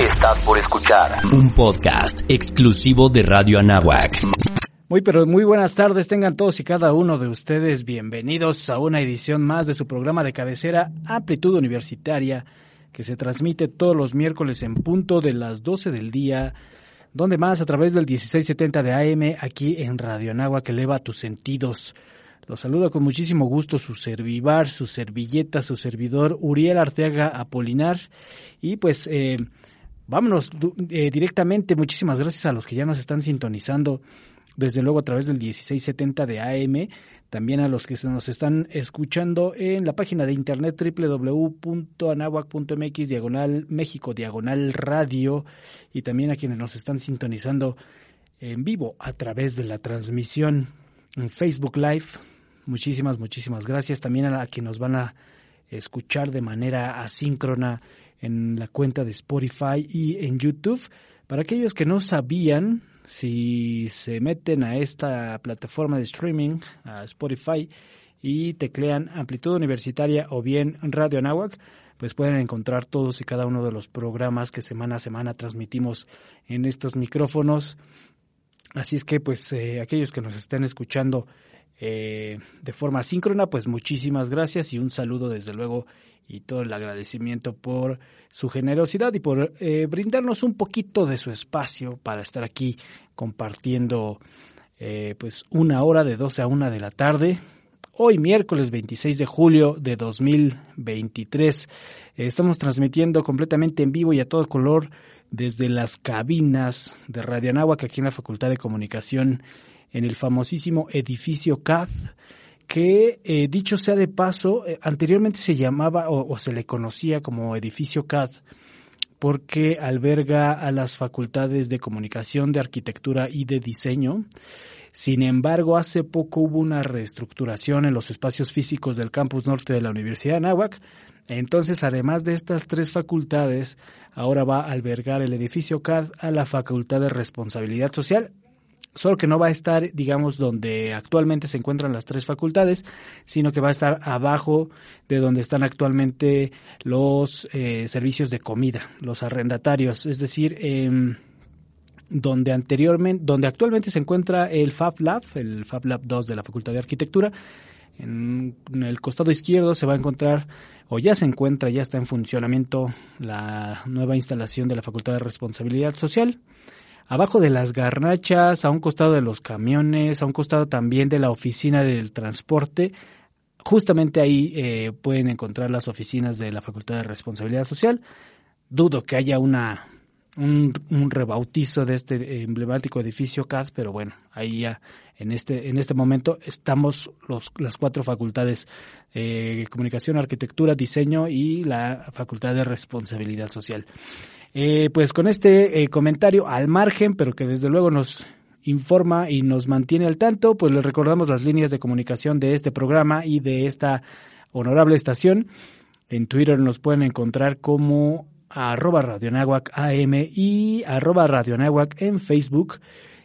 Estás por escuchar un podcast exclusivo de Radio Anáhuac. Muy pero muy buenas tardes, tengan todos y cada uno de ustedes bienvenidos a una edición más de su programa de cabecera Amplitud Universitaria que se transmite todos los miércoles en punto de las 12 del día, donde más a través del 1670 de AM aquí en Radio Anáhuac eleva tus sentidos. Los saludo con muchísimo gusto su servivar, su servilleta, su servidor Uriel Arteaga Apolinar y pues eh, vámonos eh, directamente. Muchísimas gracias a los que ya nos están sintonizando, desde luego a través del 1670 de AM, también a los que nos están escuchando en la página de internet www.anahuac.mx diagonal México diagonal radio y también a quienes nos están sintonizando en vivo a través de la transmisión en Facebook Live. Muchísimas, muchísimas gracias. También a, a quienes nos van a escuchar de manera asíncrona en la cuenta de Spotify y en YouTube. Para aquellos que no sabían, si se meten a esta plataforma de streaming, a Spotify, y teclean Amplitud Universitaria o bien Radio Anáhuac, pues pueden encontrar todos y cada uno de los programas que semana a semana transmitimos en estos micrófonos. Así es que, pues, eh, aquellos que nos estén escuchando eh, de forma síncrona, pues muchísimas gracias y un saludo desde luego y todo el agradecimiento por su generosidad y por eh, brindarnos un poquito de su espacio para estar aquí compartiendo eh, pues una hora de 12 a 1 de la tarde. Hoy miércoles 26 de julio de 2023 estamos transmitiendo completamente en vivo y a todo color desde las cabinas de Radio Anáhuac aquí en la Facultad de Comunicación en el famosísimo edificio CAD que eh, dicho sea de paso, eh, anteriormente se llamaba o, se le conocía como edificio CAD porque alberga a las facultades de comunicación, de arquitectura y de diseño. Sin embargo, hace poco hubo una reestructuración en los espacios físicos del campus norte de la Universidad de Anáhuac. Entonces, además de estas tres facultades, ahora va a albergar el edificio CAD a la Facultad de Responsabilidad Social solo que no va a estar, digamos, donde actualmente se encuentran las tres facultades, sino que va a estar abajo de donde están actualmente los eh, servicios de comida, los arrendatarios, es decir, eh, donde anteriormente, donde actualmente se encuentra el Fab Lab, el Fab Lab 2 de la Facultad de Arquitectura, en, el costado izquierdo se va a encontrar, o ya se encuentra, ya está en funcionamiento la nueva instalación de la Facultad de Responsabilidad Social abajo de las garnachas, a un costado de los camiones, a un costado también de la oficina del transporte. Justamente ahí eh, pueden encontrar las oficinas de la Facultad de Responsabilidad Social. Dudo que haya una un, rebautizo de este emblemático edificio CAD, pero bueno, ahí ya en este en este momento estamos los, las cuatro facultades eh, comunicación, arquitectura, diseño y la Facultad de Responsabilidad Social. Eh, pues con este eh, comentario al margen, pero que desde luego nos informa y nos mantiene al tanto, pues les recordamos las líneas de comunicación de este programa y de esta honorable estación. En Twitter nos pueden encontrar como arroba y arroba en Facebook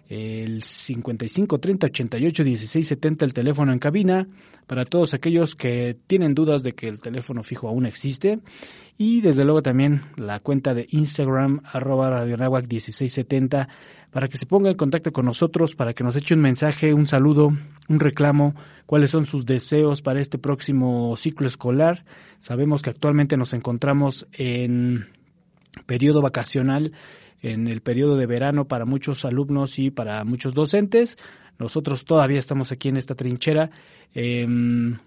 el 55 30 88 16 70 el teléfono en cabina para todos aquellos que tienen dudas de que el teléfono fijo aún existe y desde luego también la cuenta de Instagram arroba radionahuac 1670 para que se ponga en contacto con nosotros, para que nos eche un mensaje, un saludo, un reclamo, cuáles son sus deseos para este próximo ciclo escolar. Sabemos que actualmente nos encontramos en periodo vacacional en el periodo de verano para muchos alumnos y para muchos docentes. Nosotros todavía estamos aquí en esta trinchera, em,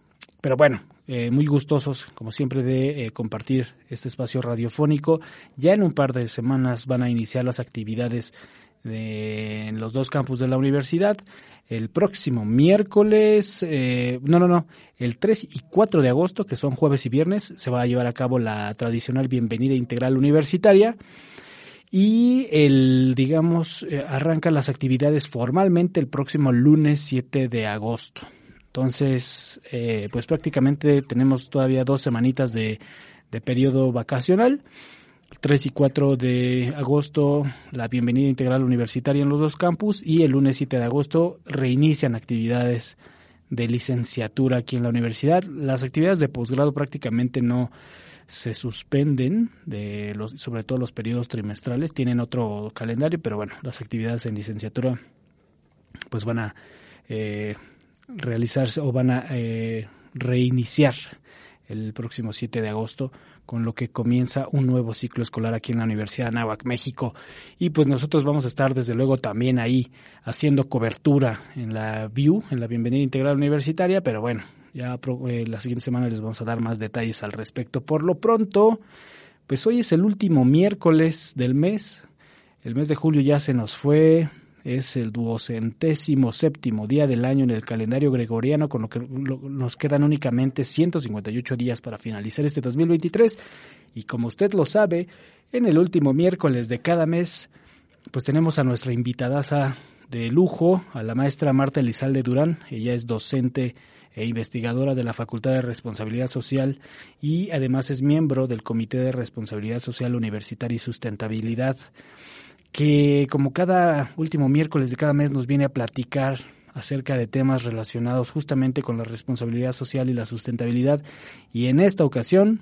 pero bueno, eh, muy gustosos, como siempre, de eh, compartir este espacio radiofónico. Ya en un par de semanas van a iniciar las actividades en los dos campus de la universidad. El próximo miércoles, eh, no, no, no, el 3 y 4 de agosto, que son jueves y viernes, se va a llevar a cabo la tradicional bienvenida integral universitaria y el, digamos, eh, arranca las actividades formalmente el próximo lunes 7 de agosto. Entonces, eh, pues prácticamente tenemos todavía dos semanitas de, de periodo vacacional. 3 y 4 de agosto la bienvenida integral universitaria en los dos campus y el lunes 7 de agosto reinician actividades de licenciatura aquí en la universidad. Las actividades de posgrado prácticamente no, se suspenden, de los, sobre todo los periodos trimestrales, tienen otro calendario, pero bueno, las actividades en licenciatura pues van a eh, realizarse o van a eh, reiniciar el próximo 7 de agosto, con lo que comienza un nuevo ciclo escolar aquí en la Universidad de Anáhuac, México. Y pues nosotros vamos a estar desde luego también ahí haciendo cobertura en la VIU, en la Bienvenida Integral Universitaria, pero bueno, ya eh, la siguiente semana les vamos a dar más detalles al respecto. Por lo pronto, pues hoy es el último miércoles del mes. El mes de julio ya se nos fue. Es el duocentésimo séptimo día del año en el calendario gregoriano, con lo que nos quedan únicamente 158 días para finalizar este 2023. Y como usted lo sabe, en el último miércoles de cada mes, pues tenemos a nuestra invitadaza de lujo, a la maestra Marta Elizalde Durán. Ella es docente e investigadora de la Facultad de Responsabilidad Social y además es miembro del Comité de Responsabilidad Social Universitaria y Sustentabilidad, que como cada último miércoles de cada mes nos viene a platicar acerca de temas relacionados justamente con la responsabilidad social y la sustentabilidad. Y en esta ocasión,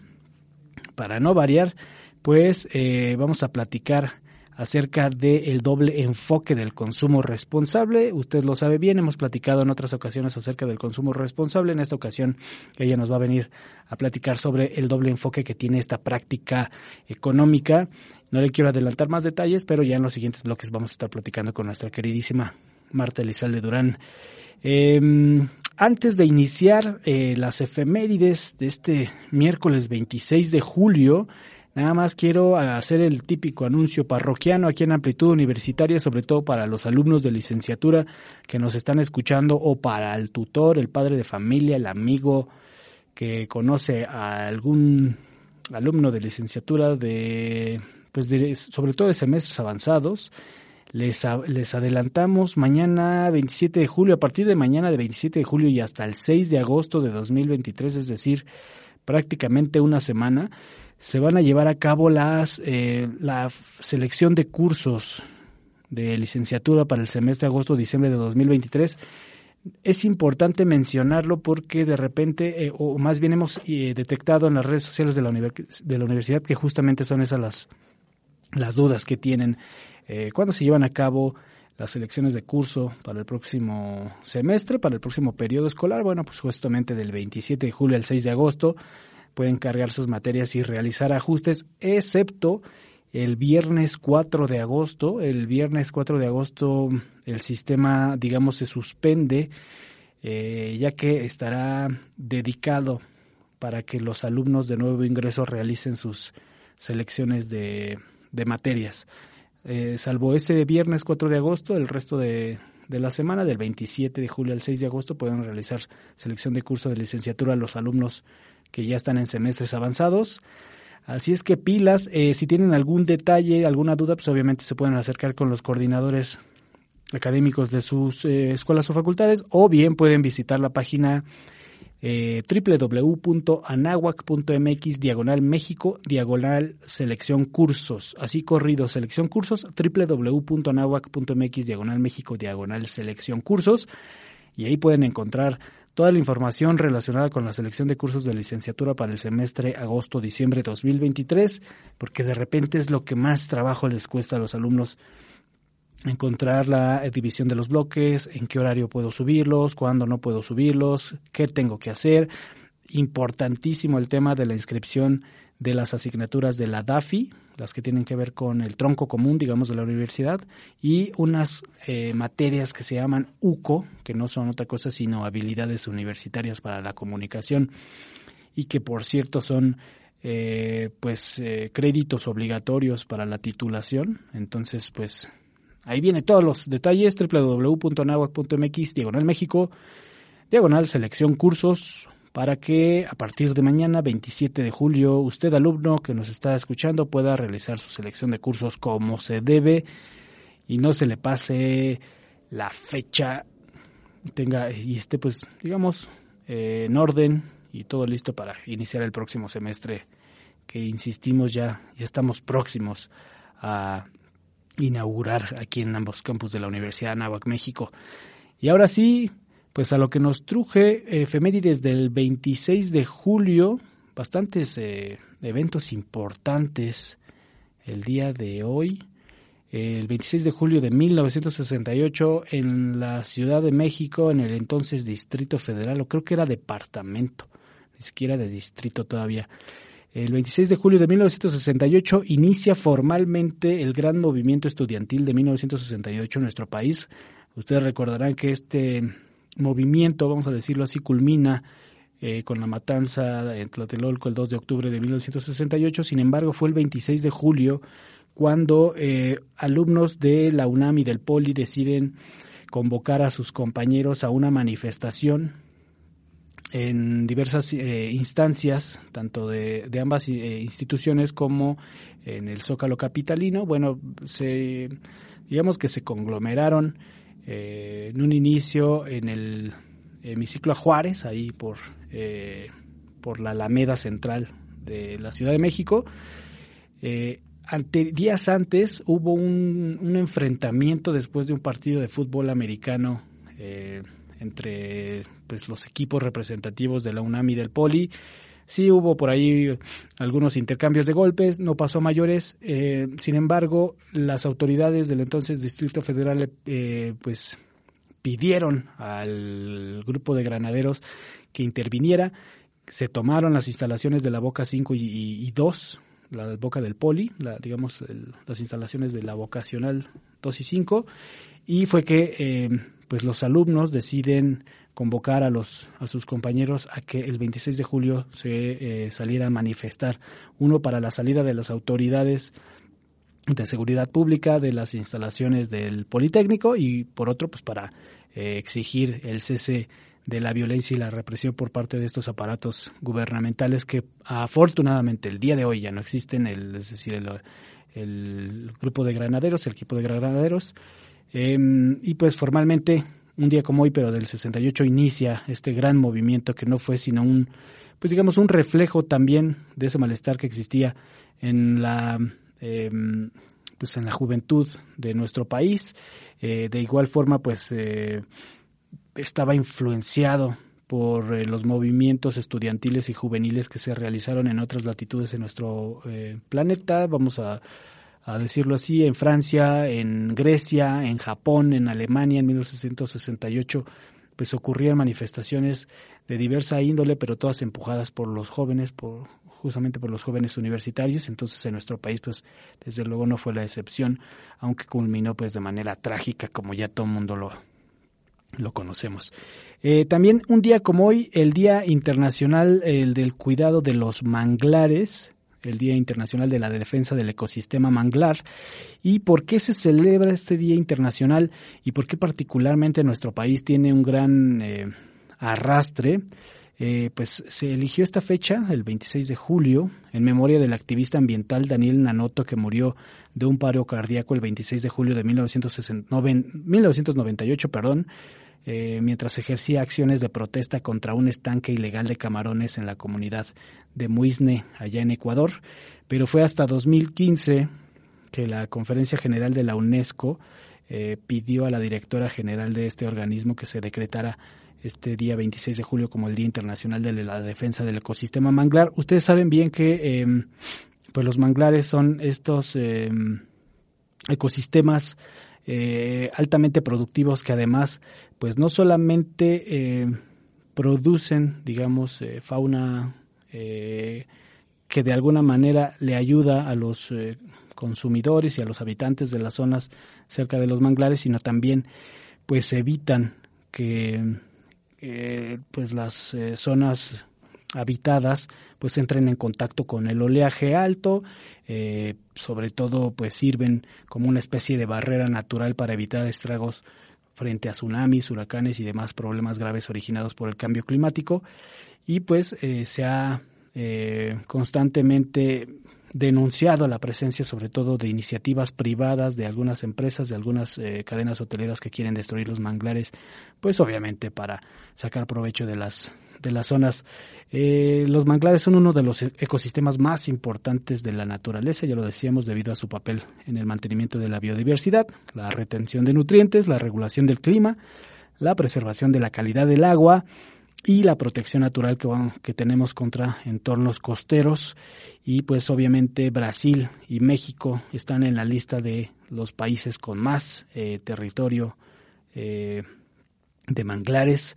para no variar, pues eh, vamos a platicar acerca del doble enfoque del consumo responsable. Usted lo sabe bien, hemos platicado en otras ocasiones acerca del consumo responsable. En esta ocasión ella nos va a venir a platicar sobre el doble enfoque que tiene esta práctica económica. No le quiero adelantar más detalles, pero ya en los siguientes bloques vamos a estar platicando con nuestra queridísima Marta Elizalde Durán. Em, antes de iniciar eh, las efemérides de este miércoles 26 de julio, Nada más quiero hacer el típico anuncio parroquiano aquí en Amplitud Universitaria, sobre todo para los alumnos de licenciatura que nos están escuchando o para el tutor, el padre de familia, el amigo que conoce a algún alumno de licenciatura de pues sobre todo de semestres avanzados. Les, les adelantamos mañana 27 de julio, a partir de mañana de 27 de julio y hasta el 6 de agosto de 2023, es decir, prácticamente una semana, se van a llevar a cabo las, eh, la selección de cursos de licenciatura para el semestre agosto-diciembre de 2023. Es importante mencionarlo porque de repente, eh, o más bien hemos eh, detectado en las redes sociales de la, de la universidad que justamente son esas las, las dudas que tienen. Eh, ¿Cuándo se llevan a cabo las selecciones de curso para el próximo semestre, para el próximo periodo escolar? Bueno, pues justamente del 27 de julio al 6 de agosto pueden cargar sus materias y realizar ajustes, excepto el viernes 4 de agosto. El viernes 4 de agosto el sistema, digamos, se suspende, eh, ya que estará dedicado para que los alumnos de nuevo ingreso realicen sus selecciones de, materias. Eh, salvo ese viernes 4 de agosto, el resto de, la semana, del 27 de julio al 6 de agosto, pueden realizar selección de curso de licenciatura a los alumnos que ya están en semestres avanzados. Así es que pilas, eh, si tienen algún detalle, alguna duda, pues obviamente se pueden acercar con los coordinadores académicos de sus eh, escuelas o facultades o bien pueden visitar la página eh, www.anahuac.mx diagonal México diagonal selección cursos. Así corrido, selección cursos, www.anahuac.mx diagonal México diagonal selección cursos. Y ahí pueden encontrar toda la información relacionada con la selección de cursos de licenciatura para el semestre agosto-diciembre 2023, porque de repente es lo que más trabajo les cuesta a los alumnos encontrar la división de los bloques, en qué horario puedo subirlos, cuándo no puedo subirlos, qué tengo que hacer. Importantísimo el tema de la inscripción de las asignaturas de la DAFI, las que tienen que ver con el tronco común, digamos, de la universidad, y unas eh, materias que se llaman UCO, que no son otra cosa sino habilidades universitarias para la comunicación, y que por cierto son eh, pues eh, créditos obligatorios para la titulación. Entonces, pues ahí viene todos los detalles, www.anahuac.mx, diagonal México, diagonal selección cursos, para que a partir de mañana, 27 de julio, usted alumno que nos está escuchando pueda realizar su selección de cursos como se debe y no se le pase la fecha tenga y esté pues digamos eh, en orden y todo listo para iniciar el próximo semestre que insistimos ya ya estamos próximos a inaugurar aquí en ambos campus de la Universidad de Anáhuac, México. Y ahora sí, pues a lo que nos truje efemérides del 26 de julio, bastantes eventos importantes el día de hoy. El 26 de julio de 1968 en la Ciudad de México, en el entonces Distrito Federal, o creo que era departamento, ni siquiera de distrito todavía. El 26 de julio de 1968 inicia formalmente el gran movimiento estudiantil de 1968 en nuestro país. Ustedes recordarán que este movimiento, vamos a decirlo así, culmina eh, con la matanza en Tlatelolco el 2 de octubre de 1968. Sin embargo, fue el 26 de julio cuando eh, alumnos de la UNAM y del POLI deciden convocar a sus compañeros a una manifestación en diversas eh, instancias, tanto de, ambas instituciones como en el Zócalo Capitalino. Bueno, se, digamos que se conglomeraron en un inicio en el hemiciclo a Juárez, ahí por, eh, por la Alameda Central de la Ciudad de México. Eh, días antes hubo un, un, enfrentamiento después de un partido de fútbol americano eh, entre pues, los equipos representativos de la UNAM y del Poli. Sí hubo por ahí algunos intercambios de golpes, no pasó mayores. sin embargo, las autoridades del entonces Distrito Federal pues pidieron al grupo de granaderos que interviniera. Se tomaron las instalaciones de la Boca 5 y, 2, la Boca del Poli, la, digamos, las instalaciones de la vocacional 2 y 5, y fue que eh, pues los alumnos deciden convocar a los a sus compañeros a que el 26 de julio se eh, saliera a manifestar. Uno para la salida de las autoridades de seguridad pública de las instalaciones del Politécnico y por otro pues para eh, exigir el cese de la violencia y la represión por parte de estos aparatos gubernamentales que afortunadamente el día de hoy ya no existen, el, es decir, el, grupo de granaderos, el equipo de granaderos, em, y pues formalmente un día como hoy, pero del 68 inicia este gran movimiento que no fue sino un, pues digamos, un reflejo también de ese malestar que existía en la em, pues en la juventud de nuestro país. Eh, de igual forma, pues eh, estaba influenciado por eh, los movimientos estudiantiles y juveniles que se realizaron en otras latitudes en nuestro planeta, vamos a, a, decirlo así, en Francia, en Grecia, en Japón, en Alemania en 1968, pues ocurrían manifestaciones de diversa índole, pero todas empujadas por los jóvenes, por justamente por los jóvenes universitarios. Entonces en nuestro país, pues desde luego no fue la excepción, aunque culminó pues de manera trágica, como ya todo el mundo lo, lo conocemos. Eh, también un día como hoy, el Día Internacional el del Cuidado de los Manglares, el Día Internacional de la Defensa del Ecosistema Manglar. ¿Y por qué se celebra este Día Internacional y por qué particularmente nuestro país tiene un gran eh, arrastre? Eh, pues se eligió esta fecha, el 26 de julio, en memoria del activista ambiental Daniel Nanoto, que murió de un paro cardíaco el 26 de julio de 1998, perdón, eh, mientras ejercía acciones de protesta contra un estanque ilegal de camarones en la comunidad de Muisne, allá en Ecuador. Pero fue hasta 2015 que la Conferencia General de la UNESCO eh, pidió a la directora general de este organismo que se decretara este día 26 de julio como el Día Internacional de la Defensa del Ecosistema Manglar. Ustedes saben bien que em, pues los manglares son estos em, ecosistemas eh, altamente productivos que además pues no solamente em, producen digamos eh, fauna eh, que de alguna manera le ayuda a los consumidores y a los habitantes de las zonas cerca de los manglares, sino también pues evitan que eh, pues las eh, zonas habitadas pues entren en contacto con el oleaje alto, eh, sobre todo pues sirven como una especie de barrera natural para evitar estragos frente a tsunamis, huracanes y demás problemas graves originados por el cambio climático. Y pues se ha constantemente denunciado la presencia sobre todo de iniciativas privadas de algunas empresas, de algunas eh, cadenas hoteleras que quieren destruir los manglares, pues obviamente para sacar provecho de las de las zonas. Eh, los manglares son uno de los e-, ecosistemas más importantes de la naturaleza, ya lo decíamos, debido a su papel en el mantenimiento de la biodiversidad, la retención de nutrientes, la regulación del clima, la preservación de la calidad del agua, y la protección natural que, que tenemos contra entornos costeros y pues obviamente Brasil y México están en la lista de los países con más eh, territorio eh, de manglares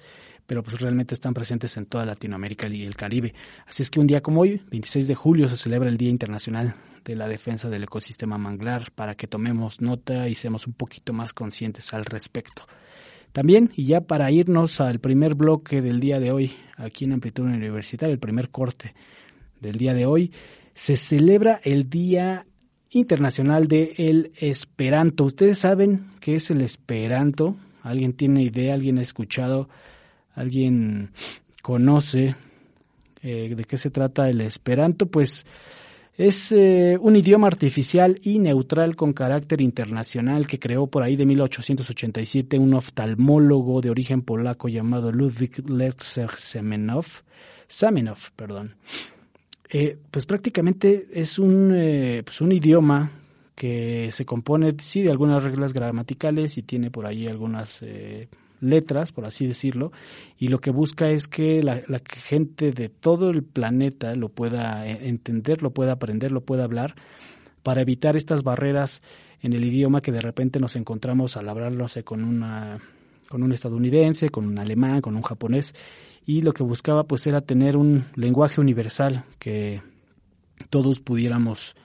pero pues realmente están presentes en toda Latinoamérica y el Caribe. Así es que un día como hoy, 26 de julio, se celebra el Día Internacional de la Defensa del Ecosistema Manglar para que tomemos nota y seamos un poquito más conscientes al respecto. También, y ya para irnos al primer bloque del día de hoy, aquí en Amplitud Universitaria, el primer corte del día de hoy, se celebra el Día Internacional del el Esperanto. ¿Ustedes saben qué es el Esperanto? ¿Alguien tiene idea? ¿Alguien ha escuchado? ¿Alguien conoce eh, de qué se trata el Esperanto? Pues es eh, un idioma artificial y neutral con carácter internacional que creó por ahí de 1887 un oftalmólogo de origen polaco llamado Ludwig Lerzer Semenov. Samenov, perdón. Eh, pues prácticamente es un, pues un idioma que se compone, sí, de algunas reglas gramaticales y tiene por ahí algunas letras, por así decirlo, y lo que busca es que la, gente de todo el planeta lo pueda eh, entender, lo pueda aprender, lo pueda hablar, para evitar estas barreras en el idioma que de repente nos encontramos al hablarlo con una con un estadounidense, con un alemán, con un japonés, y lo que buscaba pues era tener un lenguaje universal que todos pudiéramos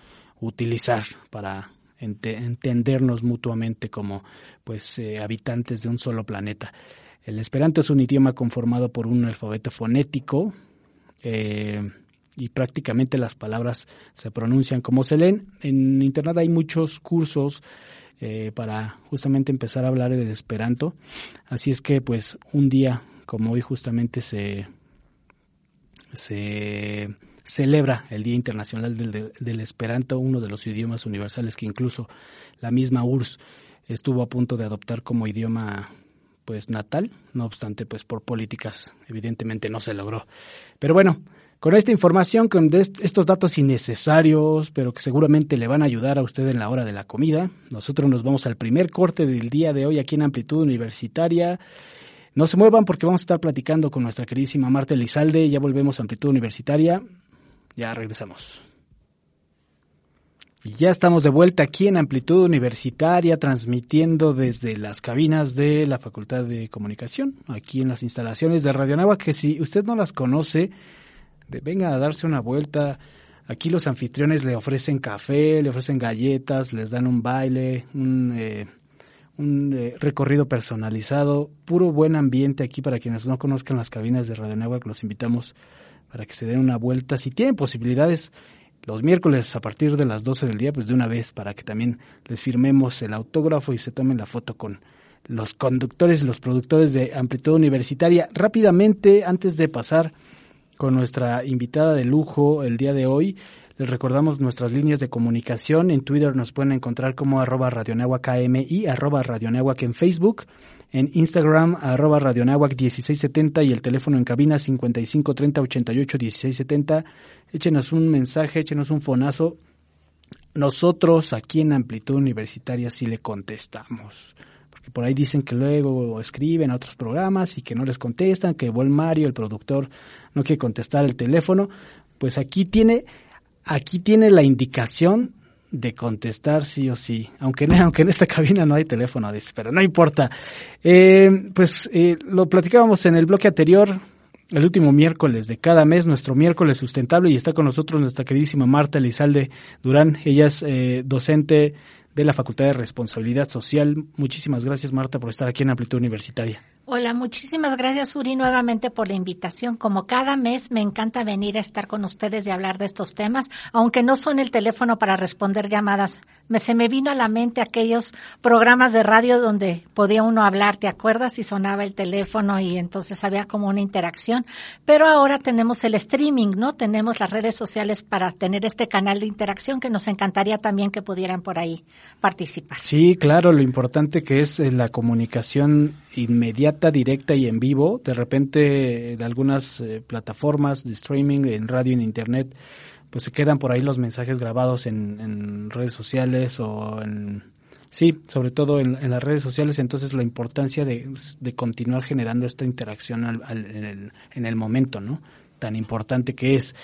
utilizar para entendernos mutuamente como pues eh, habitantes de un solo planeta. El esperanto es un idioma conformado por un alfabeto fonético eh, y prácticamente las palabras se pronuncian como se leen. En internet hay muchos cursos eh, para justamente empezar a hablar de esperanto. Así es que pues un día como hoy justamente se se celebra el Día Internacional del, Esperanto, uno de los idiomas universales que incluso la misma URSS estuvo a punto de adoptar como idioma pues natal, no obstante pues por políticas evidentemente no se logró. Pero bueno, con esta información, con estos datos innecesarios, pero que seguramente le van a ayudar a usted en la hora de la comida, nosotros nos vamos al primer corte del día de hoy aquí en Amplitud Universitaria. No se muevan porque vamos a estar platicando con nuestra queridísima Marta Elizalde. Ya volvemos a Amplitud Universitaria. Ya regresamos. Y ya estamos de vuelta aquí en Amplitud Universitaria, transmitiendo desde las cabinas de la Facultad de Comunicación, aquí en las instalaciones de Radio Nava, que si usted no las conoce, venga a darse una vuelta. Aquí los anfitriones le ofrecen café, le ofrecen galletas, les dan un baile, un, eh, eh, recorrido personalizado, puro buen ambiente aquí para quienes no conozcan las cabinas de Radio Nava, que los invitamos para que se den una vuelta. Si tienen posibilidades, los miércoles a partir de las 12 del día, pues de una vez, para que también les firmemos el autógrafo y se tomen la foto con los conductores y los productores de Amplitud Universitaria. Rápidamente, antes de pasar con nuestra invitada de lujo el día de hoy, les recordamos nuestras líneas de comunicación. En Twitter nos pueden encontrar como arroba KM y arroba radionahuac en Facebook en Instagram arroba radionahuac 1670 y el teléfono en cabina 5530 88 1670. Échenos un mensaje, échenos un fonazo. Nosotros aquí en Amplitud Universitaria sí le contestamos. Porque por ahí dicen que luego escriben a otros programas y que no les contestan, que Vol Mario, el productor, no quiere contestar el teléfono. Pues aquí tiene, aquí tiene la indicación de contestar sí o sí, aunque, aunque en esta cabina no hay teléfono, pero no importa. Eh, pues eh, lo platicábamos en el bloque anterior, el último miércoles de cada mes, nuestro miércoles sustentable, y está con nosotros nuestra queridísima Marta Elizalde Durán. Ella es eh, docente de la Facultad de Responsabilidad Social. Muchísimas gracias, Marta, por estar aquí en Amplitud Universitaria. Hola, muchísimas gracias Uri nuevamente por la invitación. Como cada mes me encanta venir a estar con ustedes y hablar de estos temas, aunque no son el teléfono para responder llamadas. Me, se me vino a la mente aquellos programas de radio donde podía uno hablar, ¿te acuerdas? Y sonaba el teléfono y entonces había como una interacción. Pero ahora tenemos el streaming, ¿no? Tenemos las redes sociales para tener este canal de interacción que nos encantaría también que pudieran por ahí participar. Sí, claro, lo importante que es eh, la comunicación inmediata, directa y en vivo. De repente, en algunas eh, plataformas de streaming, en radio, en internet, pues se quedan por ahí los mensajes grabados en, redes sociales o en Sí, sobre todo en, las redes sociales, entonces la importancia de, continuar generando esta interacción en, el, momento, ¿no? Tan importante que es.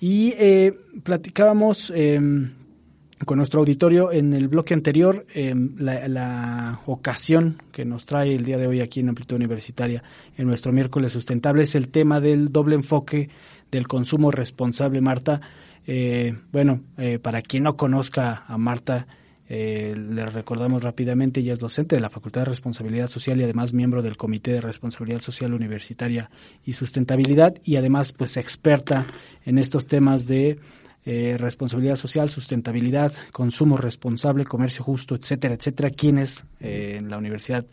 Y eh, platicábamos em, con nuestro auditorio en el bloque anterior em, la, ocasión que nos trae el día de hoy aquí en Amplitud Universitaria en nuestro miércoles sustentable es el tema del doble enfoque del consumo responsable, Marta. Eh, bueno, eh, para quien no conozca a Marta, eh, le recordamos rápidamente, ella es docente de la Facultad de Responsabilidad Social y además miembro del Comité de Responsabilidad Social Universitaria y Sustentabilidad y además pues experta en estos temas de eh, responsabilidad social, sustentabilidad, consumo responsable, comercio justo, etcétera, etcétera. ¿Quién es eh, en la universidad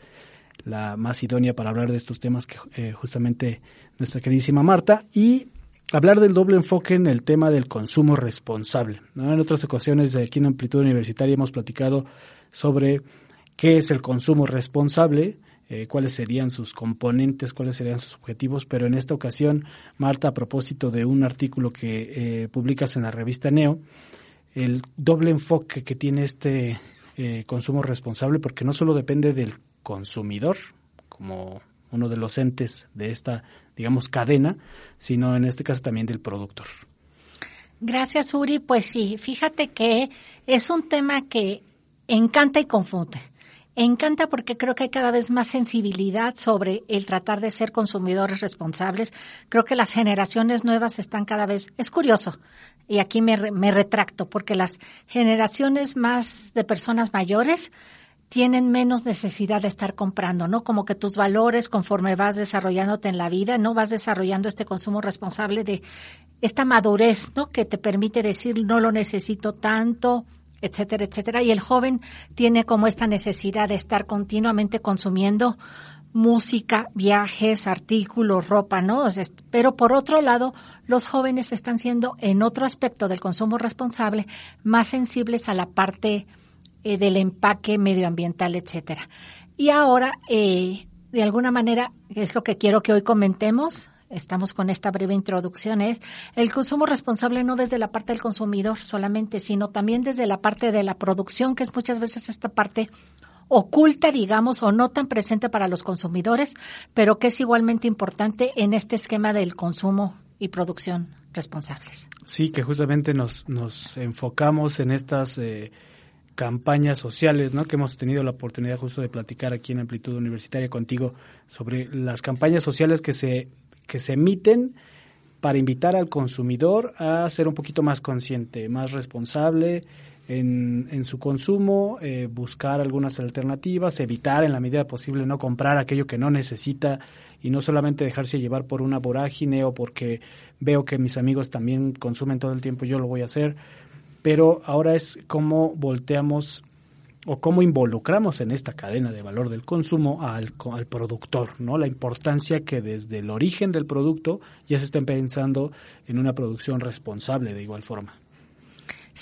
la más idónea para hablar de estos temas que eh, justamente nuestra queridísima Marta? Y hablar del doble enfoque en el tema del consumo responsable. En otras ocasiones aquí en Amplitud Universitaria hemos platicado sobre qué es el consumo responsable, eh, cuáles serían sus componentes, cuáles serían sus objetivos, pero en esta ocasión, Marta, a propósito de un artículo que eh, publicas en la revista Neo, el doble enfoque que tiene este eh, consumo responsable, porque no solo depende del consumidor, como uno de los entes de esta digamos, cadena, sino en este caso también del productor. Gracias, Uri. Pues sí, fíjate que es un tema que encanta y confunde. Encanta porque creo que hay cada vez más sensibilidad sobre el tratar de ser consumidores responsables. Creo que las generaciones nuevas están cada vez, es curioso, y aquí me, me retracto, porque las generaciones más de personas mayores tienen menos necesidad de estar comprando, ¿no? Como que tus valores conforme vas desarrollándote en la vida, ¿no? Vas desarrollando este consumo responsable de esta madurez, ¿no? Que te permite decir no lo necesito tanto, etcétera, etcétera. Y el joven tiene como esta necesidad de estar continuamente consumiendo música, viajes, artículos, ropa, ¿no? Pero por otro lado, los jóvenes están siendo, en otro aspecto del consumo responsable, más sensibles a la parte eh, del empaque medioambiental, etcétera. Y ahora, eh, de alguna manera, es lo que quiero que hoy comentemos. Estamos con esta breve introducción, es el consumo responsable no desde la parte del consumidor solamente, sino también desde la parte de la producción, que es muchas veces esta parte oculta, digamos, o no tan presente para los consumidores, pero que es igualmente importante en este esquema del consumo y producción responsables. Sí, que justamente nos, nos enfocamos en estas eh, campañas sociales, ¿no? Que hemos tenido la oportunidad justo de platicar aquí en Amplitud Universitaria contigo sobre las campañas sociales que se que se emiten para invitar al consumidor a ser un poquito más consciente, más responsable en, en su consumo, eh, buscar algunas alternativas, evitar en la medida posible no comprar aquello que no necesita y no solamente dejarse llevar por una vorágine o porque veo que mis amigos también consumen todo el tiempo, yo lo voy a hacer. Pero ahora es cómo volteamos o cómo involucramos en esta cadena de valor del consumo al, al, productor, ¿no? La importancia que desde el origen del producto ya se estén pensando en una producción responsable de igual forma.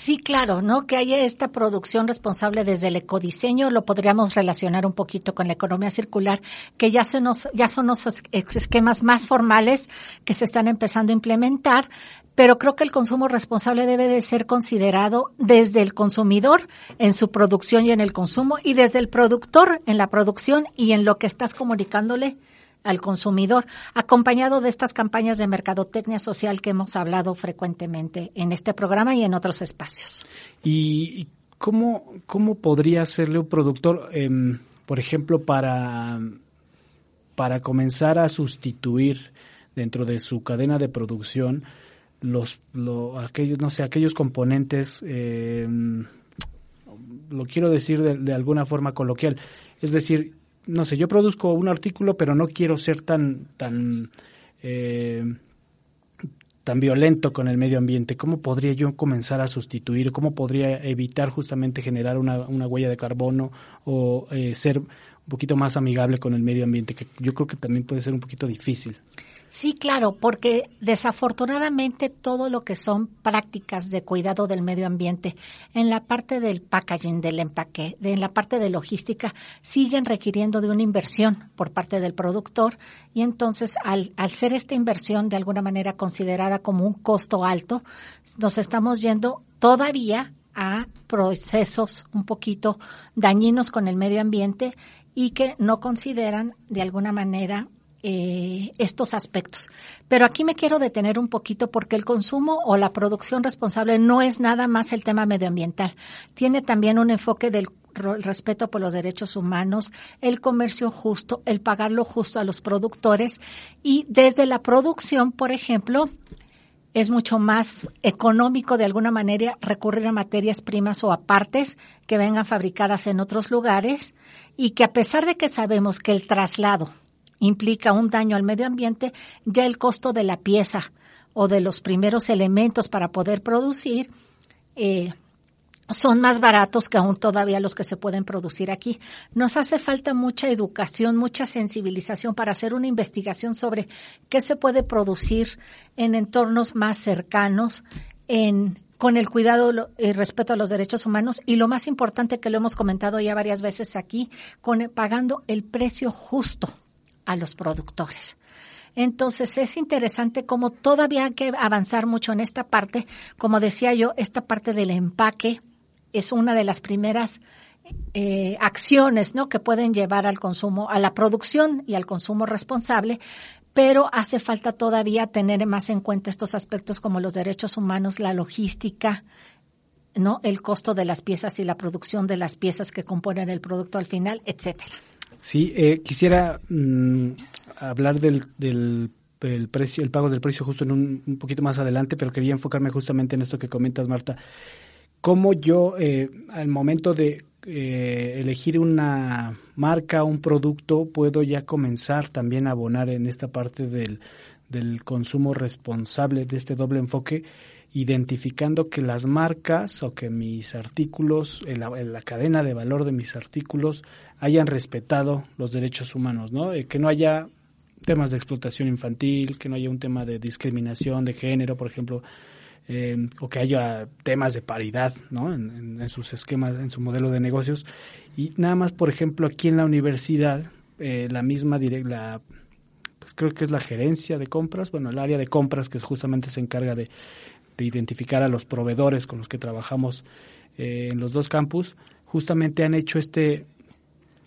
Sí, claro, ¿no? Que haya esta producción responsable desde el ecodiseño, lo podríamos relacionar un poquito con la economía circular, que ya, se nos, ya son los esquemas más formales que se están empezando a implementar, pero creo que el consumo responsable debe de ser considerado desde el consumidor en su producción y en el consumo y desde el productor en la producción y en lo que estás comunicándole al consumidor, acompañado de estas campañas de mercadotecnia social que hemos hablado frecuentemente en este programa y en otros espacios. ¿Y cómo, cómo podría hacerle un productor, em, por ejemplo, para, para comenzar a sustituir dentro de su cadena de producción los, aquellos, no sé, aquellos componentes, em, lo quiero decir de, de alguna forma coloquial, es decir, no sé, yo produzco un artículo, pero no quiero ser tan, tan, eh, tan violento con el medio ambiente. ¿Cómo podría yo comenzar a sustituir? ¿Cómo podría evitar justamente generar una, una huella de carbono o eh, ser un poquito más amigable con el medio ambiente? Que yo creo que también puede ser un poquito difícil. Sí, claro, porque desafortunadamente todo lo que son prácticas de cuidado del medio ambiente en la parte del packaging, del empaque, en la parte de logística, siguen requiriendo de una inversión por parte del productor. Y entonces al, al ser esta inversión de alguna manera considerada como un costo alto, nos estamos yendo todavía a procesos un poquito dañinos con el medio ambiente y que no consideran de alguna manera eh, estos aspectos. Pero aquí me quiero detener un poquito porque el consumo o la producción responsable no es nada más el tema medioambiental. Tiene también un enfoque del respeto por los derechos humanos, el comercio justo, el pagar lo justo a los productores y desde la producción, por ejemplo, es mucho más económico de alguna manera recurrir a materias primas o a partes que vengan fabricadas en otros lugares y que a pesar de que sabemos que el traslado implica un daño al medio ambiente, ya el costo de la pieza o de los primeros elementos para poder producir eh, son más baratos que aún todavía los que se pueden producir aquí. Nos hace falta mucha educación, mucha sensibilización para hacer una investigación sobre qué se puede producir en entornos más cercanos, en con el cuidado y respeto a los derechos humanos y lo más importante que lo hemos comentado ya varias veces aquí, con pagando el precio justo a los productores. Entonces es interesante cómo todavía hay que avanzar mucho en esta parte. Como decía yo, esta parte del empaque, es una de las primeras eh, acciones ¿no? que pueden llevar al consumo, a la producción y al consumo responsable, pero hace falta todavía tener más en cuenta estos aspectos como los derechos humanos, la logística, ¿no? el costo de las piezas y la producción de las piezas que componen el producto al final, etcétera. Sí, eh, quisiera mm, hablar del, del el precio, el pago del precio justo en un, un poquito más adelante, pero quería enfocarme justamente en esto que comentas, Marta. Cómo yo eh, al momento de eh, elegir una marca, un producto, puedo ya comenzar también a abonar en esta parte del, del consumo responsable de este doble enfoque, identificando que las marcas o que mis artículos, la, la cadena de valor de mis artículos hayan respetado los derechos humanos, ¿no? Eh, que no haya temas de explotación infantil, que no haya un tema de discriminación de género, por ejemplo, eh, o que haya temas de paridad ¿no? En, sus esquemas, en su modelo de negocios. Y nada más, por ejemplo, aquí en la universidad, eh, la misma la, pues creo que es la gerencia de compras, bueno, el área de compras que justamente se encarga de, de identificar a los proveedores con los que trabajamos eh, en los dos campus, justamente han hecho este,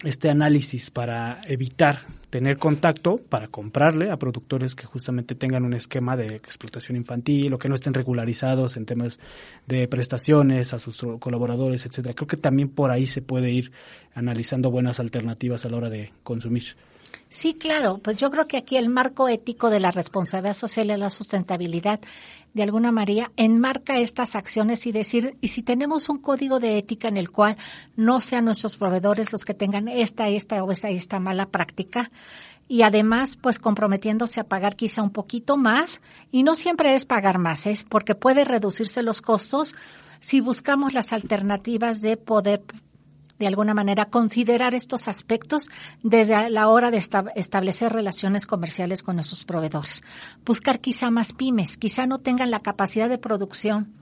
este análisis para evitar tener contacto para comprarle a productores que justamente tengan un esquema de explotación infantil o que no estén regularizados en temas de prestaciones a sus colaboradores, etcétera. Creo que también por ahí se puede ir analizando buenas alternativas a la hora de consumir. Sí, claro, pues yo creo que aquí el marco ético de la responsabilidad social y la sustentabilidad de alguna manera enmarca estas acciones y decir, y si tenemos un código de ética en el cual no sean nuestros proveedores los que tengan esta, esta o esta, esta mala práctica, y además pues comprometiéndose a pagar quizá un poquito más y no siempre es pagar más, es porque puede reducirse los costos si buscamos las alternativas de poder de alguna manera considerar estos aspectos desde la hora de establecer relaciones comerciales con nuestros proveedores. Buscar quizá más pymes, quizá no tengan la capacidad de producción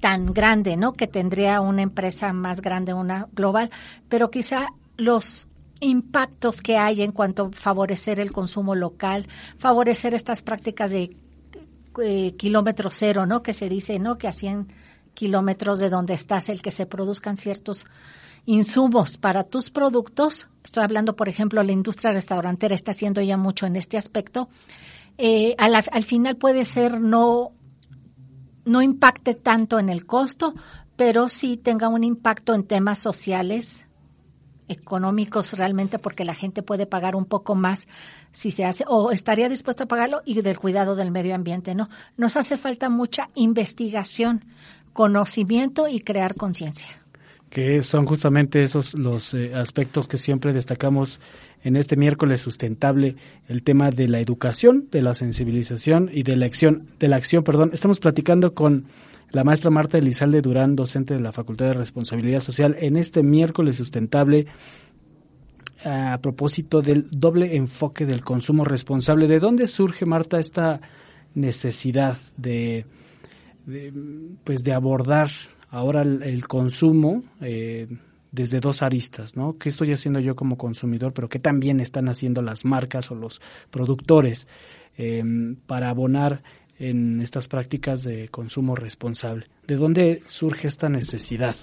tan grande, ¿no? Que tendría una empresa más grande, una global, pero quizá los impactos que hay en cuanto a favorecer el consumo local, favorecer estas prácticas de eh, kilómetro cero, ¿no? Que se dice, ¿no? Que a 100 kilómetros de donde estás el que se produzcan ciertos insumos para tus productos, estoy hablando, por ejemplo, la industria restaurantera está haciendo ya mucho en este aspecto, eh, al, al, final puede ser no, no impacte tanto en el costo, pero sí tenga un impacto en temas sociales, económicos realmente, porque la gente puede pagar un poco más si se hace, o estaría dispuesto a pagarlo y del cuidado del medio ambiente, ¿no? Nos hace falta mucha investigación, conocimiento y crear conciencia que son justamente esos los eh, aspectos que siempre destacamos en este miércoles sustentable, el tema de la educación, de la sensibilización y de la acción, de la acción, perdón. Estamos platicando con la maestra Marta Elizalde Durán, docente de la Facultad de Responsabilidad Social, en este miércoles sustentable a propósito del doble enfoque del consumo responsable. ¿De dónde surge, Marta, esta necesidad de, de pues de abordar ahora el, consumo eh, desde dos aristas, ¿no? ¿Qué estoy haciendo yo como consumidor, pero qué también están haciendo las marcas o los productores em, para abonar en estas prácticas de consumo responsable. ¿De dónde surge esta necesidad?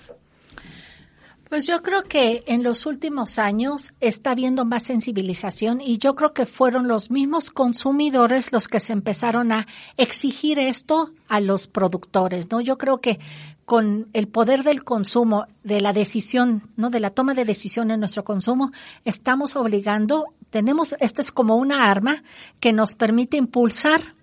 Pues yo creo que en los últimos años está habiendo más sensibilización y yo creo que fueron los mismos consumidores los que se empezaron a exigir esto a los productores, ¿no? Yo creo que con el poder del consumo, de la decisión, ¿no? De la toma de decisión en nuestro consumo, estamos obligando, tenemos, esta es como una arma que nos permite impulsar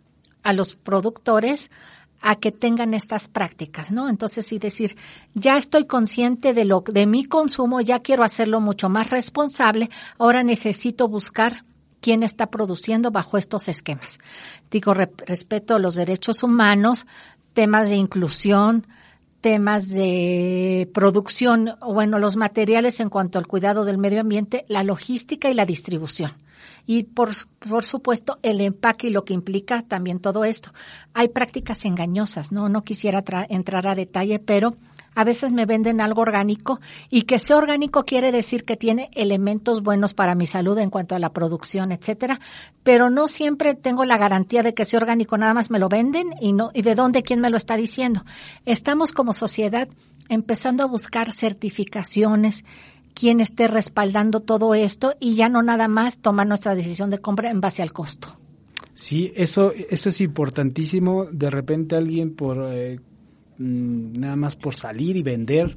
a los productores a que tengan estas prácticas, ¿no? Entonces, sí decir, ya estoy consciente de lo de mi consumo, ya quiero hacerlo mucho más responsable, ahora necesito buscar quién está produciendo bajo estos esquemas. Digo, respeto los derechos humanos, temas de inclusión, temas de producción, bueno, los materiales en cuanto al cuidado del medio ambiente, la logística y la distribución y por, por supuesto el empaque y lo que implica también todo esto. Hay prácticas engañosas, no, no quisiera entrar a detalle, pero a veces me venden algo orgánico y que sea orgánico quiere decir que tiene elementos buenos para mi salud en cuanto a la producción, etcétera, pero no siempre tengo la garantía de que sea orgánico, nada más me lo venden y no y de dónde quién me lo está diciendo. Estamos como sociedad empezando a buscar certificaciones quien esté respaldando todo esto y ya no nada más tomar nuestra decisión de compra en base al costo. Sí, eso, eso es importantísimo. De repente alguien por eh, mm, nada más por salir y vender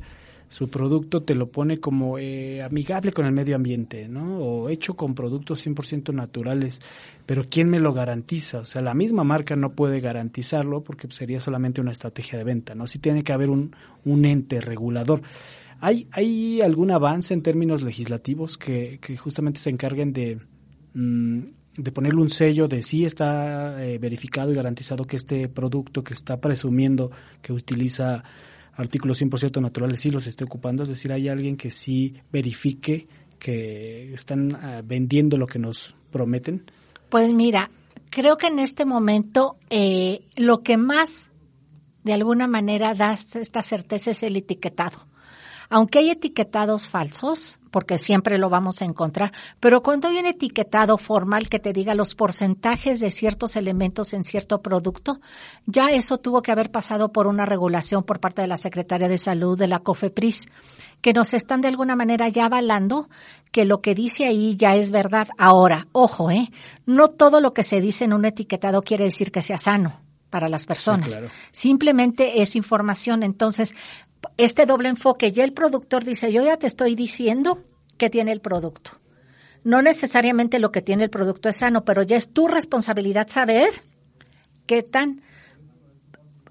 su producto te lo pone como eh, amigable con el medio ambiente, ¿no? O hecho con productos 100% naturales. Pero ¿quién me lo garantiza? O sea, la misma marca no puede garantizarlo porque sería solamente una estrategia de venta, ¿no? Sí tiene que haber un, un ente regulador. ¿Hay, ¿Hay algún avance en términos legislativos que, justamente se encarguen de, mm, de ponerle un sello de si está eh, verificado y garantizado que este producto que está presumiendo que utiliza artículos 100% naturales sí los esté ocupando? Es decir, ¿hay alguien que sí verifique que están ah, vendiendo lo que nos prometen? Pues mira, creo que en este momento eh, lo que más de alguna manera da esta certeza es el etiquetado aunque hay etiquetados falsos, porque siempre lo vamos a encontrar, pero cuando hay un etiquetado formal que te diga los porcentajes de ciertos elementos en cierto producto, ya eso tuvo que haber pasado por una regulación por parte de la Secretaría de Salud, de la COFEPRIS, que nos están de alguna manera ya avalando que lo que dice ahí ya es verdad. Ahora, ojo, ¿eh? No todo lo que se dice en un etiquetado quiere decir que sea sano para las personas. Simplemente es información. Entonces, este doble enfoque, ya el productor dice, yo ya te estoy diciendo que tiene el producto. No necesariamente lo que tiene el producto es sano, pero ya es tu responsabilidad saber qué tan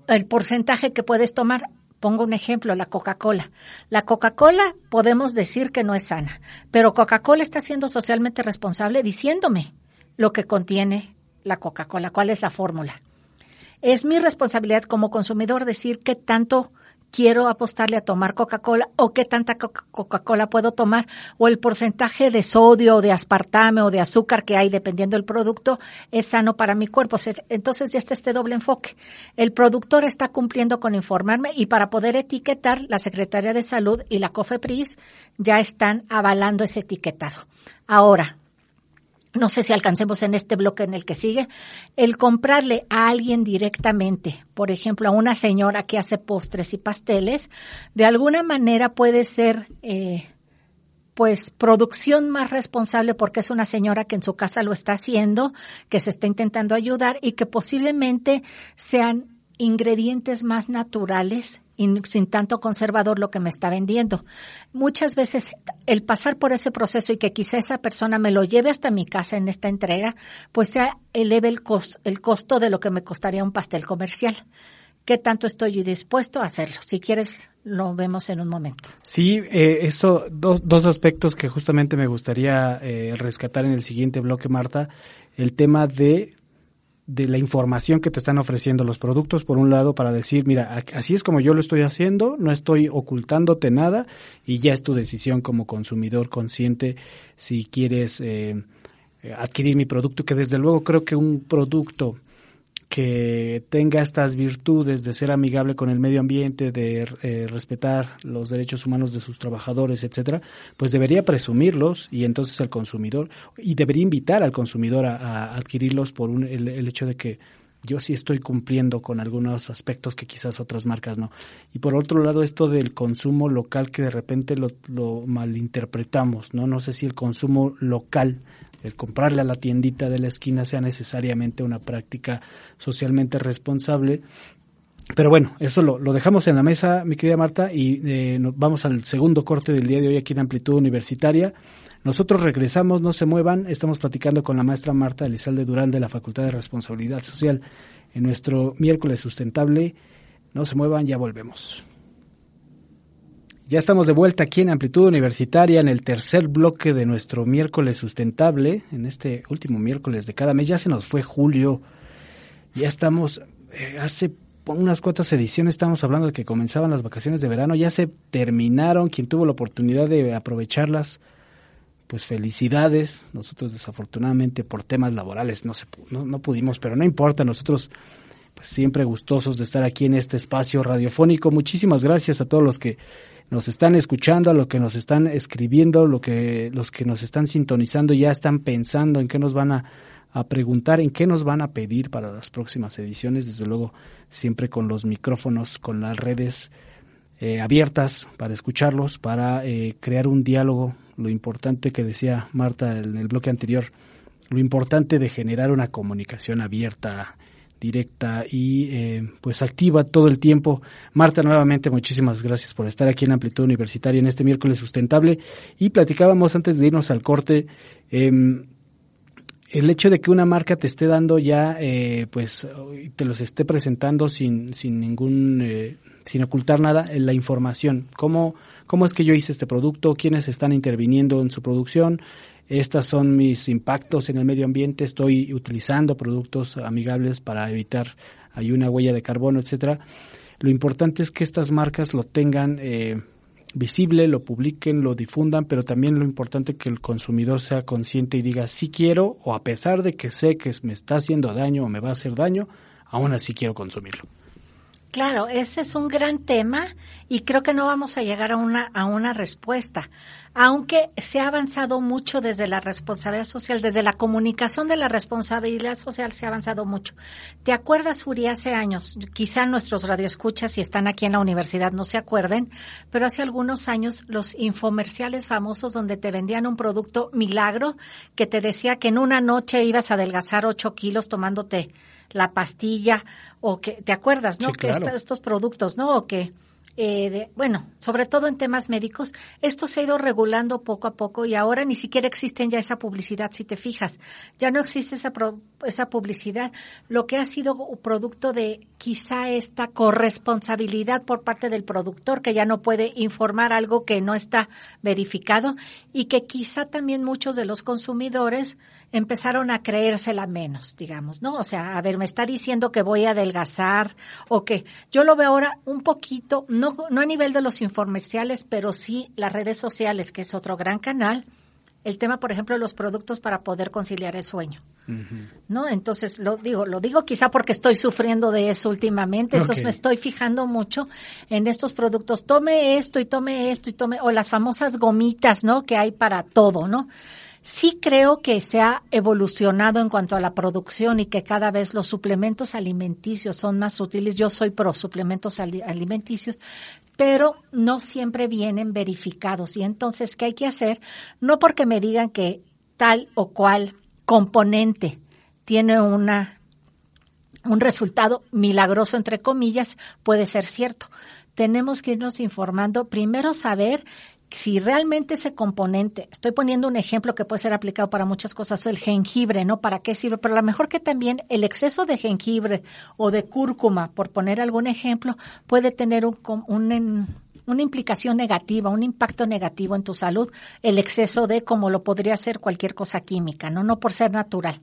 el porcentaje que puedes tomar. Pongo un ejemplo, la Coca-Cola. La Coca-Cola podemos decir que no es sana, pero Coca-Cola está siendo socialmente responsable diciéndome lo que contiene la Coca-Cola, cuál es la fórmula. Es mi responsabilidad como consumidor decir qué tanto quiero apostarle a tomar Coca-Cola o qué tanta Coca-Cola puedo tomar o el porcentaje de sodio o de aspartame o de azúcar que hay dependiendo del producto es sano para mi cuerpo. Entonces ya está este doble enfoque. El productor está cumpliendo con informarme y para poder etiquetar la Secretaría de Salud y la COFEPRIS ya están avalando ese etiquetado. Ahora, no sé si alcancemos en este bloque en el que sigue, el comprarle a alguien directamente, por ejemplo, a una señora que hace postres y pasteles, de alguna manera puede ser, eh, pues, producción más responsable porque es una señora que en su casa lo está haciendo, que se está intentando ayudar y que posiblemente sean ingredientes más naturales y sin tanto conservador lo que me está vendiendo. Muchas veces el pasar por ese proceso y que quizá esa persona me lo lleve hasta mi casa en esta entrega, pues sea eleve el, costo, el costo de lo que me costaría un pastel comercial. ¿Qué tanto estoy dispuesto a hacerlo? Si quieres, lo vemos en un momento. Sí, eh, eso, dos, dos aspectos que justamente me gustaría eh, rescatar en el siguiente bloque, Marta. El tema de de la información que te están ofreciendo los productos, por un lado, para decir, mira, así es como yo lo estoy haciendo, no estoy ocultándote nada y ya es tu decisión como consumidor consciente si quieres eh, adquirir mi producto, que desde luego creo que un producto que tenga estas virtudes de ser amigable con el medio ambiente, de eh, respetar los derechos humanos de sus trabajadores, etcétera, pues debería presumirlos y entonces el consumidor y debería invitar al consumidor a, adquirirlos por un, el, hecho de que yo sí estoy cumpliendo con algunos aspectos que quizás otras marcas no. Y por otro lado, esto del consumo local que de repente lo, lo malinterpretamos, ¿no? No sé si el consumo local, el comprarle a la tiendita de la esquina sea necesariamente una práctica socialmente responsable. Pero bueno, eso lo, lo dejamos en la mesa, mi querida Marta, y eh, nos vamos al segundo corte del día de hoy aquí en Amplitud Universitaria. Nosotros regresamos, no se muevan, estamos platicando con la maestra Marta Elizalde Durán de la Facultad de Responsabilidad Social en nuestro miércoles sustentable. No se muevan, ya volvemos. Ya estamos de vuelta aquí en Amplitud Universitaria en el tercer bloque de nuestro miércoles sustentable, en este último miércoles de cada mes. Ya se nos fue julio, ya estamos, eh, hace unas cuantas ediciones estamos hablando de que comenzaban las vacaciones de verano, ya se terminaron, quien tuvo la oportunidad de aprovecharlas pues felicidades. Nosotros desafortunadamente por temas laborales no, se, no, pudimos, pero no importa, nosotros pues siempre gustosos de estar aquí en este espacio radiofónico. Muchísimas gracias a todos los que nos están escuchando, a los que nos están escribiendo, lo que, los que nos están sintonizando, ya están pensando en qué nos van a, a preguntar, en qué nos van a pedir para las próximas ediciones. Desde luego, siempre con los micrófonos, con las redes eh, abiertas para escucharlos, para eh, crear un diálogo lo importante que decía Marta en el bloque anterior, lo importante de generar una comunicación abierta, directa y eh, pues activa todo el tiempo. Marta, nuevamente muchísimas gracias por estar aquí en Amplitud Universitaria en este miércoles sustentable y platicábamos antes de irnos al corte. Em, el hecho de que una marca te esté dando ya, eh, pues, te los esté presentando sin, sin ningún, eh, sin ocultar nada, la información. ¿Cómo, cómo es que yo hice este producto, quiénes están interviniendo en su producción, estos son mis impactos en el medio ambiente, estoy utilizando productos amigables para evitar hay una huella de carbono, etcétera. Lo importante es que estas marcas lo tengan eh, visible, lo publiquen, lo difundan, pero también lo importante es que el consumidor sea consciente y diga sí quiero o a pesar de que sé que me está haciendo daño o me va a hacer daño, aún así quiero consumirlo. Claro, ese es un gran tema y creo que no vamos a llegar a una, a una respuesta. Aunque se ha avanzado mucho desde la responsabilidad social, desde la comunicación de la responsabilidad social se ha avanzado mucho. ¿Te acuerdas, Uri, hace años? Quizá nuestros radioescuchas, si están aquí en la universidad, no se acuerden, pero hace algunos años los infomerciales famosos donde te vendían un producto milagro que te decía que en una noche ibas a adelgazar ocho kilos tomándote la pastilla o que, ¿te acuerdas, no? que estos productos, ¿no? O que eh, bueno, sobre todo en temas médicos, esto se ha ido regulando poco a poco y ahora ni siquiera existen ya esa publicidad, si te fijas. Ya no existe esa, esa publicidad. Lo que ha sido producto de quizá esta corresponsabilidad por parte del productor, que ya no puede informar algo que no está verificado y que quizá también muchos de los consumidores empezaron a creérsela menos, digamos, ¿no? O sea, a ver, me está diciendo que voy a adelgazar o que yo lo veo ahora un poquito, no, no a nivel de los informerciales, pero sí las redes sociales, que es otro gran canal, el tema, por ejemplo, de los productos para poder conciliar el sueño. ¿No? Entonces, lo digo, lo digo quizá porque estoy sufriendo de eso últimamente, entonces me estoy fijando mucho en estos productos. Tome esto y tome esto y tome, o las famosas gomitas, ¿no? Que hay para todo, ¿no? Sí creo que se ha evolucionado en cuanto a la producción y que cada vez los suplementos alimenticios son más útiles. Yo soy pro suplementos alimenticios, pero no siempre vienen verificados. Y entonces, ¿qué hay que hacer? No porque me digan que tal o cual componente tiene una un resultado milagroso entre comillas puede ser cierto. Tenemos que irnos informando, primero saber si realmente ese componente, estoy poniendo un ejemplo que puede ser aplicado para muchas cosas, el jengibre, ¿no? ¿Para qué sirve? Pero a lo mejor que también el exceso de jengibre o de cúrcuma, por poner algún ejemplo, puede tener un, un, una implicación negativa, un impacto negativo en tu salud, el exceso de como lo podría ser cualquier cosa química, ¿no? No por ser natural.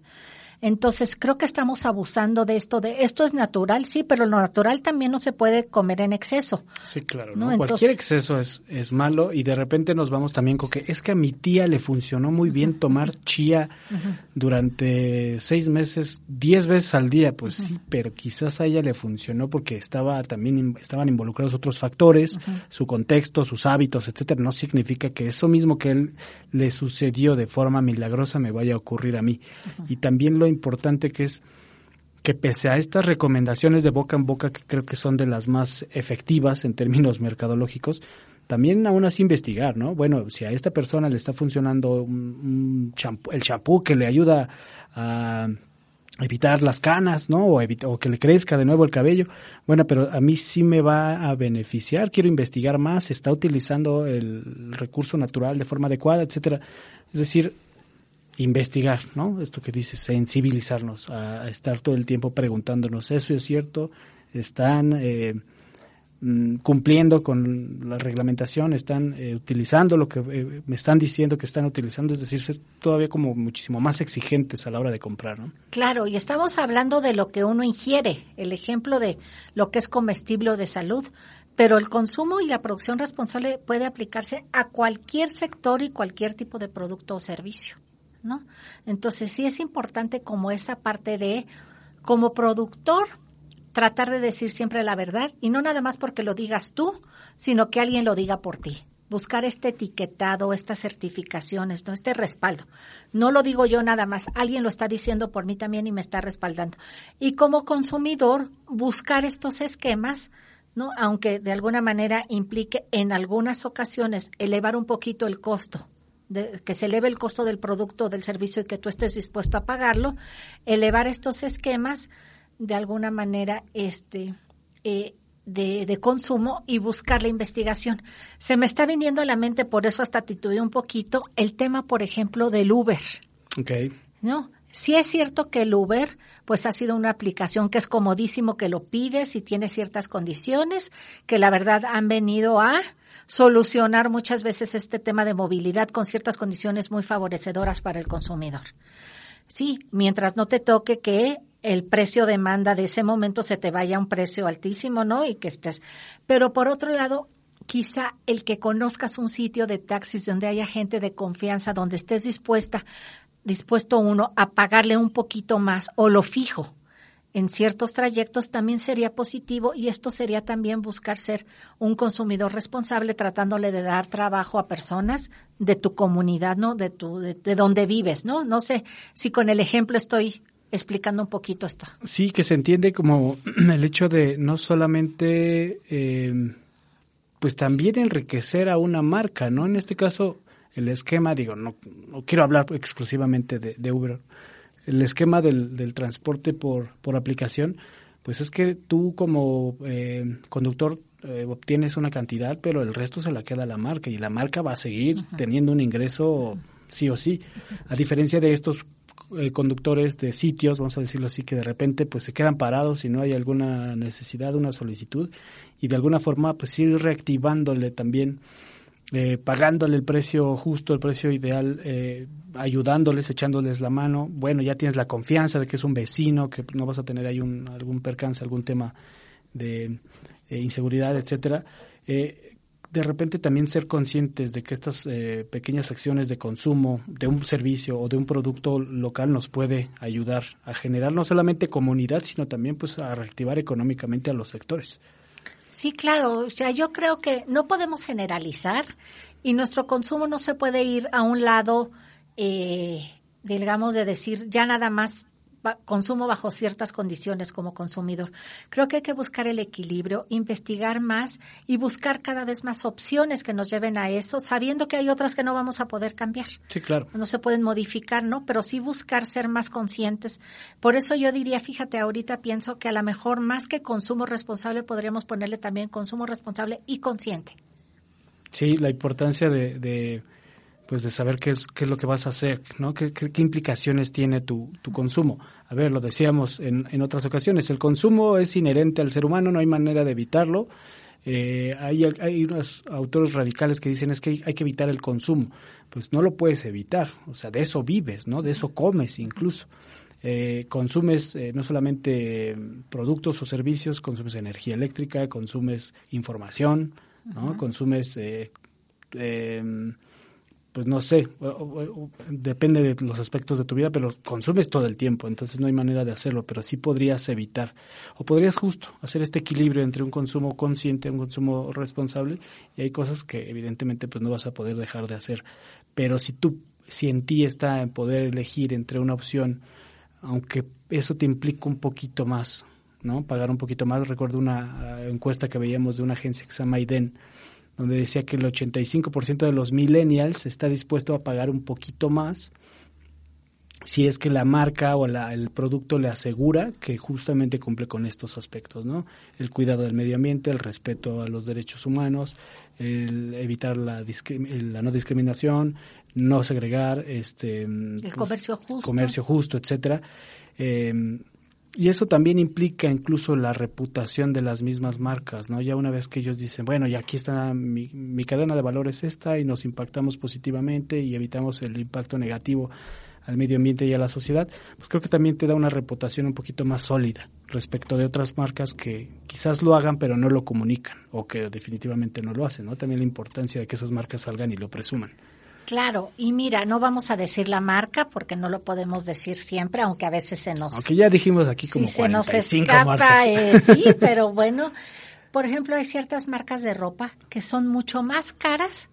Entonces, creo que estamos abusando de esto, de esto es natural, sí, pero lo natural también no se puede comer en exceso. Sí, claro, ¿no? Cualquier exceso es, es malo y de repente nos vamos también con que es que a mi tía le funcionó muy bien tomar chía durante seis meses, diez veces al día, pues sí, pero quizás a ella le funcionó porque estaba también, estaban involucrados otros factores, su contexto, sus hábitos, etcétera. No significa que eso mismo que él le sucedió de forma milagrosa me vaya a ocurrir a mí. Y también lo importante que es que pese a estas recomendaciones de boca en boca, que creo que son de las más efectivas en términos mercadológicos, también aún así investigar, ¿no? Bueno, si a esta persona le está funcionando un, el champú que le ayuda a evitar las canas, ¿no? O, o, que le crezca de nuevo el cabello. Bueno, pero a mí sí me va a beneficiar, quiero investigar más, está utilizando el recurso natural de forma adecuada, etcétera. Es decir, investigar, ¿no? Esto que dice, sensibilizarnos a, estar todo el tiempo preguntándonos, ¿eso es cierto? ¿Están eh, mm, cumpliendo con la reglamentación? ¿Están eh, utilizando lo que eh, me están diciendo que están utilizando? Es decir, ser todavía como muchísimo más exigentes a la hora de comprar, ¿no? Claro, y estamos hablando de lo que uno ingiere, el ejemplo de lo que es comestible o de salud, pero el consumo y la producción responsable puede aplicarse a cualquier sector y cualquier tipo de producto o servicio. ¿No? Entonces sí es importante como esa parte de, como productor, tratar de decir siempre la verdad y no nada más porque lo digas tú, sino que alguien lo diga por ti. Buscar este etiquetado, estas certificaciones, ¿no? este respaldo. No lo digo yo nada más, alguien lo está diciendo por mí también y me está respaldando. Y como consumidor, buscar estos esquemas, ¿no? aunque de alguna manera implique en algunas ocasiones elevar un poquito el costo que se eleve el costo del producto o del servicio y que tú estés dispuesto a pagarlo, elevar estos esquemas de alguna manera este eh, de, de, consumo y buscar la investigación. Se me está viniendo a la mente, por eso hasta titubeé un poquito, el tema, por ejemplo, del Uber. Okay. ¿No? Sí es cierto que el Uber, pues ha sido una aplicación que es comodísimo que lo pides y tiene ciertas condiciones, que la verdad han venido a solucionar muchas veces este tema de movilidad con ciertas condiciones muy favorecedoras para el consumidor. Sí, mientras no te toque que el precio demanda de ese momento se te vaya a un precio altísimo, ¿no? Y que estés. Pero por otro lado, quizá el que conozcas un sitio de taxis donde haya gente de confianza, donde estés dispuesta, dispuesto uno a pagarle un poquito más o lo fijo en ciertos trayectos también sería positivo y esto sería también buscar ser un consumidor responsable tratándole de dar trabajo a personas de tu comunidad, ¿no? De tu de, donde vives, ¿no? No sé si con el ejemplo estoy explicando un poquito esto. Sí, que se entiende como el hecho de no solamente eh, pues también enriquecer a una marca, ¿no? En este caso el esquema, digo, no, no quiero hablar exclusivamente de, de Uber, el esquema del, del transporte por, por aplicación, pues es que tú como eh, conductor eh, obtienes una cantidad, pero el resto se la queda la marca y la marca va a seguir teniendo un ingreso sí o sí. A diferencia de estos eh, conductores de sitios, vamos a decirlo así, que de repente pues se quedan parados y no hay alguna necesidad, una solicitud y de alguna forma pues ir reactivándole también eh, pagándole el precio justo, el precio ideal, eh, ayudándoles, echándoles la mano. Bueno, ya tienes la confianza de que es un vecino, que no vas a tener ahí un, algún percance, algún tema de eh, inseguridad, etcétera. de repente también ser conscientes de que estas pequeñas acciones de consumo de un servicio o de un producto local nos puede ayudar a generar no solamente comunidad, sino también pues a reactivar económicamente a los sectores. Sí, claro. O sea, yo creo que no podemos generalizar y nuestro consumo no se puede ir a un lado, eh, digamos, de decir ya nada más consumo bajo ciertas condiciones como consumidor. Creo que hay que buscar el equilibrio, investigar más y buscar cada vez más opciones que nos lleven a eso, sabiendo que hay otras que no vamos a poder cambiar. Sí, claro. No se pueden modificar, ¿no? Pero sí buscar ser más conscientes. Por eso yo diría, fíjate, ahorita pienso que a lo mejor más que consumo responsable podríamos ponerle también consumo responsable y consciente. Sí, la importancia de pues de saber qué es, qué es lo que vas a hacer, ¿no? ¿Qué, qué, implicaciones tiene tu, tu, consumo? A ver, lo decíamos en, en, otras ocasiones, el consumo es inherente al ser humano, no hay manera de evitarlo. Eh, hay, hay unos autores radicales que dicen es que hay, que evitar el consumo. Pues no lo puedes evitar, o sea, de eso vives, ¿no? De eso comes incluso. Eh, consumes eh, no solamente productos o servicios, consumes energía eléctrica, consumes información, ¿no? Consumes... Eh, eh, pues no sé, depende de los aspectos de tu vida, pero consumes todo el tiempo, entonces no hay manera de hacerlo, pero sí podrías evitar, o podrías justo hacer este equilibrio entre un consumo consciente, un consumo responsable, y hay cosas que evidentemente pues no vas a poder dejar de hacer, pero si tú, si en ti está en poder elegir entre una opción, aunque eso te implica un poquito más, ¿no? Pagar un poquito más. Recuerdo una eh, encuesta que veíamos de una agencia que se llama IDEN, donde decía que el 85% de los millennials está dispuesto a pagar un poquito más si es que la marca o la, el producto le asegura que justamente cumple con estos aspectos, ¿no? El cuidado del medio ambiente, el respeto a los derechos humanos, el evitar la, la no discriminación, no segregar, este, el comercio justo, comercio justo, etcétera. Eh, y eso también implica incluso la reputación de las mismas marcas, ¿no? Ya una vez que ellos dicen, bueno, ya aquí está mi, mi cadena de valores esta y nos impactamos positivamente y evitamos el impacto negativo al medio ambiente y a la sociedad, pues creo que también te da una reputación un poquito más sólida respecto de otras marcas que quizás lo hagan pero no lo comunican o que definitivamente no lo hacen, ¿no? También la importancia de que esas marcas salgan y lo presuman. Claro, y mira, no vamos a decir la marca porque no lo podemos decir siempre, aunque a veces se nos... Aunque ya dijimos aquí como sí, se nos escapa, eh, sí, pero bueno, por ejemplo, hay ciertas marcas de ropa que son mucho más caras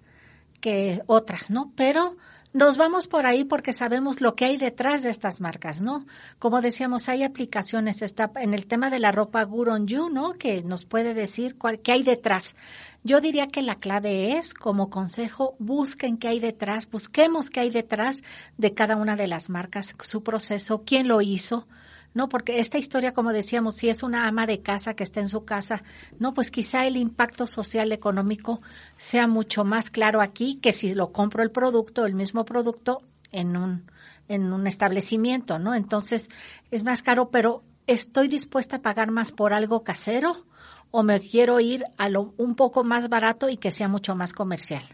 que otras, ¿no? Pero nos vamos por ahí porque sabemos lo que hay detrás de estas marcas, ¿no? Como decíamos, hay aplicaciones, está en el tema de la ropa Good on You, ¿no? Que nos puede decir cuál, qué hay detrás. Yo diría que la clave es, como consejo, busquen qué hay detrás, busquemos qué hay detrás de cada una de las marcas, su proceso, quién lo hizo, ¿no? Porque esta historia, como decíamos, si es una ama de casa que está en su casa, no, pues quizá el impacto social económico sea mucho más claro aquí que si lo compro el producto, el mismo producto, en un, en un establecimiento, ¿no? Entonces, es más caro, pero ¿estoy dispuesta a pagar más por algo casero o me quiero ir a lo un poco más barato y que sea mucho más comercial?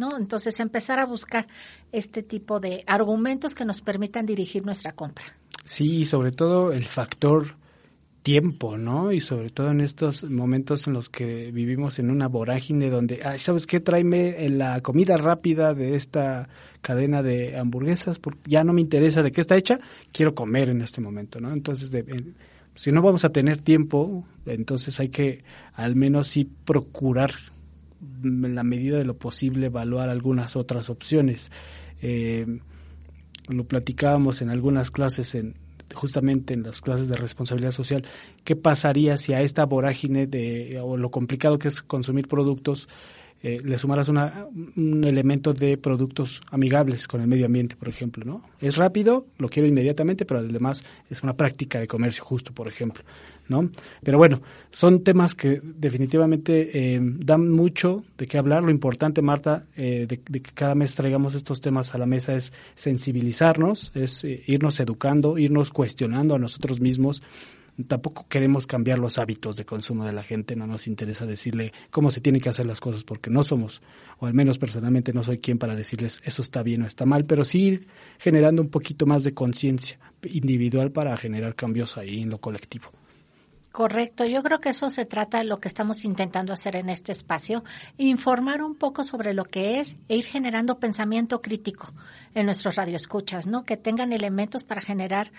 ¿No? Entonces, empezar a buscar este tipo de argumentos que nos permitan dirigir nuestra compra. Sí, sobre todo el factor tiempo, ¿no? Y sobre todo en estos momentos en los que vivimos en una vorágine donde, ay, ¿sabes qué? Tráeme la comida rápida de esta cadena de hamburguesas, porque ya no me interesa de qué está hecha, quiero comer en este momento, ¿no? Entonces, si no vamos a tener tiempo, entonces hay que al menos sí procurar en la medida de lo posible evaluar algunas otras opciones. Eh, lo platicábamos en algunas clases, en, justamente en las clases de responsabilidad social, qué pasaría si a esta vorágine de, o lo complicado que es consumir productos, eh, le sumaras una, un elemento de productos amigables con el medio ambiente, por ejemplo, ¿no? Es rápido, lo quiero inmediatamente, pero además es una práctica de comercio justo, por ejemplo. ¿No? Pero bueno, son temas que definitivamente eh, dan mucho de qué hablar. Lo importante, Marta, eh, de, que cada mes traigamos estos temas a la mesa es sensibilizarnos, es eh, irnos educando, irnos cuestionando a nosotros mismos. Tampoco queremos cambiar los hábitos de consumo de la gente, no nos interesa decirle cómo se tienen que hacer las cosas porque no somos, o al menos personalmente no soy quien para decirles eso está bien o está mal, pero sí ir generando un poquito más de conciencia individual para generar cambios ahí en lo colectivo. Correcto, yo creo que eso se trata de lo que estamos intentando hacer en este espacio, informar un poco sobre lo que es e ir generando pensamiento crítico en nuestros radioescuchas, ¿no? Que tengan elementos para generar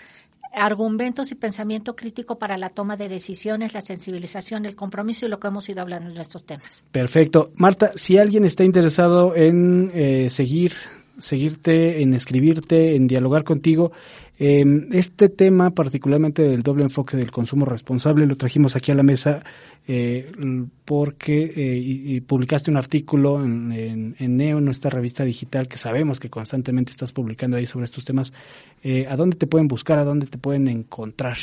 argumentos y pensamiento crítico para la toma de decisiones, la sensibilización, el compromiso y lo que hemos ido hablando en nuestros temas. Perfecto. Marta, si alguien está interesado en eh, seguir seguirte, en escribirte, en dialogar contigo, Em, este tema, particularmente del doble enfoque del consumo responsable, lo trajimos aquí a la mesa eh, porque eh, publicaste un artículo en, en, Neo, en nuestra revista digital, que sabemos que constantemente estás publicando ahí sobre estos temas. Eh, ¿A dónde te pueden buscar? ¿A dónde te pueden encontrar?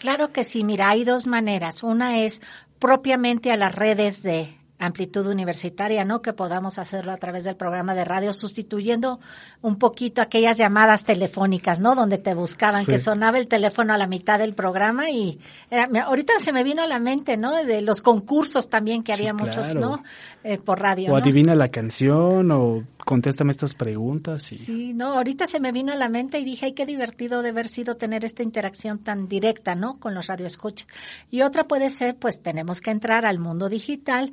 Claro que sí, mira, hay dos maneras. Una es propiamente a las redes de amplitud universitaria, ¿no? Que podamos hacerlo a través del programa de radio, sustituyendo un poquito aquellas llamadas telefónicas, ¿no? Donde te buscaban, que sonaba el teléfono a la mitad del programa y ahorita se me vino a la mente, ¿no? De los concursos también que había muchos, ¿no? Eh, por radio. O adivina la canción o contéstame estas preguntas. Y... Sí, no, ahorita se me vino a la mente y dije, ay, qué divertido de haber sido tener esta interacción tan directa, ¿no? Con los radioescuchas. Y otra puede ser, pues tenemos que entrar al mundo digital,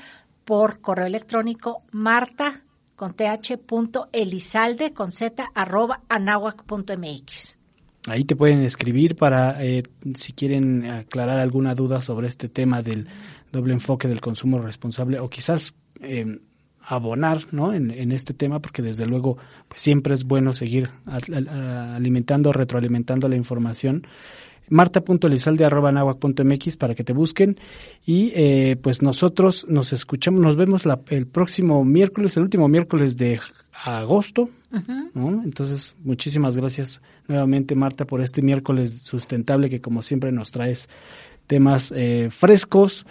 por correo electrónico marta con th punto elizalde con z arroba punto mx. Ahí te pueden escribir para eh, si quieren aclarar alguna duda sobre este tema del doble enfoque del consumo responsable o quizás eh, abonar ¿no? En, en, este tema porque desde luego pues siempre es bueno seguir alimentando, retroalimentando la información marta.elizalde.mx para que te busquen y eh, pues nosotros nos escuchamos, nos vemos la, el próximo miércoles, el último miércoles de agosto. Entonces, muchísimas gracias nuevamente Marta por este miércoles sustentable que como siempre nos traes temas eh, frescos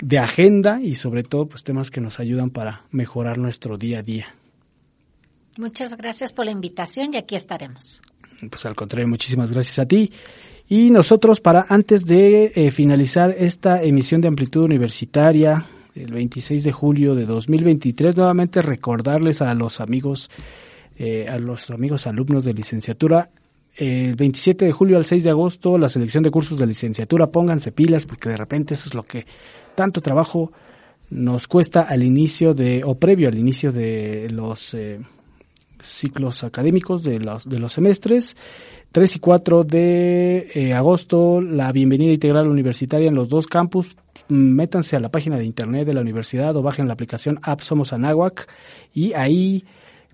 de agenda y sobre todo pues temas que nos ayudan para mejorar nuestro día a día. Muchas gracias por la invitación y aquí estaremos. Pues al contrario, muchísimas gracias a ti. Y nosotros para antes de eh, finalizar esta emisión de amplitud universitaria, el 26 de julio de 2023, nuevamente recordarles a los amigos, eh, a los amigos alumnos de licenciatura, el 27 de julio al 6 de agosto, la selección de cursos de licenciatura, pónganse pilas porque de repente eso es lo que tanto trabajo nos cuesta al inicio de, o previo al inicio de los eh, ciclos académicos de los, de los semestres. 3 y 4 de eh, agosto, la bienvenida integral universitaria en los dos campus. Métanse a la página de internet de la universidad o bajen la aplicación App Somos Anáhuac y ahí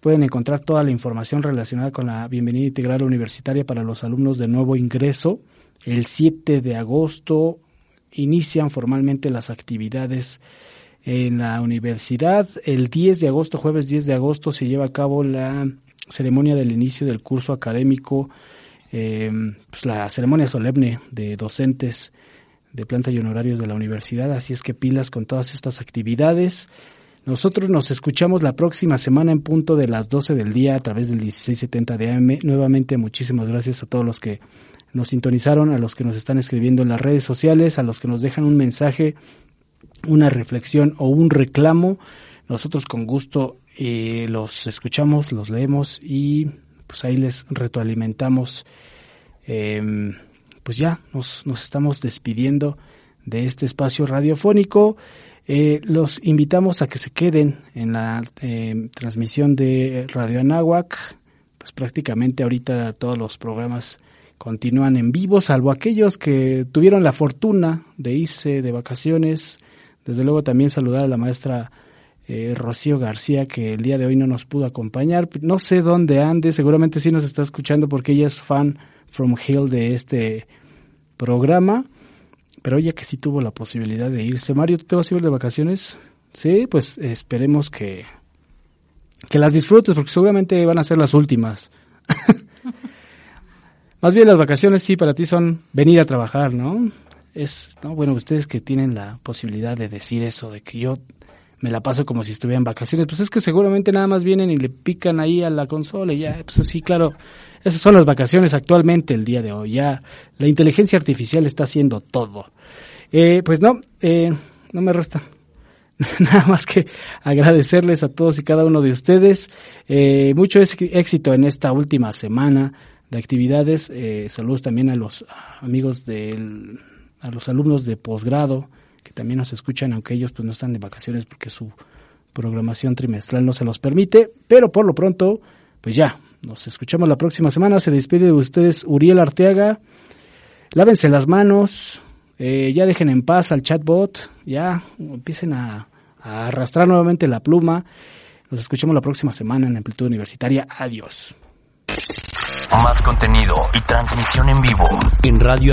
pueden encontrar toda la información relacionada con la bienvenida integral universitaria para los alumnos de nuevo ingreso. El 7 de agosto inician formalmente las actividades en la universidad. El 10 de agosto, jueves 10 de agosto, se lleva a cabo la ceremonia del inicio del curso académico, eh, pues la ceremonia solemne de docentes de planta y honorarios de la universidad. Así es que pilas con todas estas actividades. Nosotros nos escuchamos la próxima semana en punto de las 12 del día a través del 1670 de AM. Nuevamente, muchísimas gracias a todos los que nos sintonizaron, a los que nos están escribiendo en las redes sociales, a los que nos dejan un mensaje una reflexión o un reclamo, nosotros con gusto eh, los escuchamos, los leemos y pues ahí les retroalimentamos. Em, pues ya nos, nos estamos despidiendo de este espacio radiofónico. Eh, los invitamos a que se queden en la em, transmisión de Radio Anáhuac. Pues prácticamente ahorita todos los programas continúan en vivo, salvo aquellos que tuvieron la fortuna de irse de vacaciones desde luego también saludar a la maestra eh, Rocío García, que el día de hoy no nos pudo acompañar. No sé dónde ande, seguramente sí nos está escuchando porque ella es fan from Hill de este programa, pero ella que sí tuvo la posibilidad de irse. Mario, ¿tú te vas a ir de vacaciones? Sí, pues esperemos que, que las disfrutes porque seguramente van a ser las últimas. Más bien las vacaciones sí para ti son venir a trabajar, ¿no? Es, no, bueno, ustedes que tienen la posibilidad de decir eso, de que yo me la paso como si estuviera en vacaciones, pues es que seguramente nada más vienen y le pican ahí a la consola y ya, pues sí, claro, esas son las vacaciones actualmente el día de hoy, ya la inteligencia artificial está haciendo todo. Eh, pues no, eh, no me resta nada más que agradecerles a todos y cada uno de ustedes. Eh, mucho éxito en esta última semana de actividades. Eh, saludos también a los amigos del a los alumnos de posgrado que también nos escuchan, aunque ellos pues no están de vacaciones porque su programación trimestral no se los permite, pero por lo pronto, pues ya, nos escuchamos la próxima semana. Se despide de ustedes Uriel Arteaga. Lávense las manos, eh, ya dejen en paz al chatbot, ya empiecen a, arrastrar nuevamente la pluma. Nos escuchamos la próxima semana en Amplitud Universitaria. Adiós. Más contenido y transmisión en vivo en Radio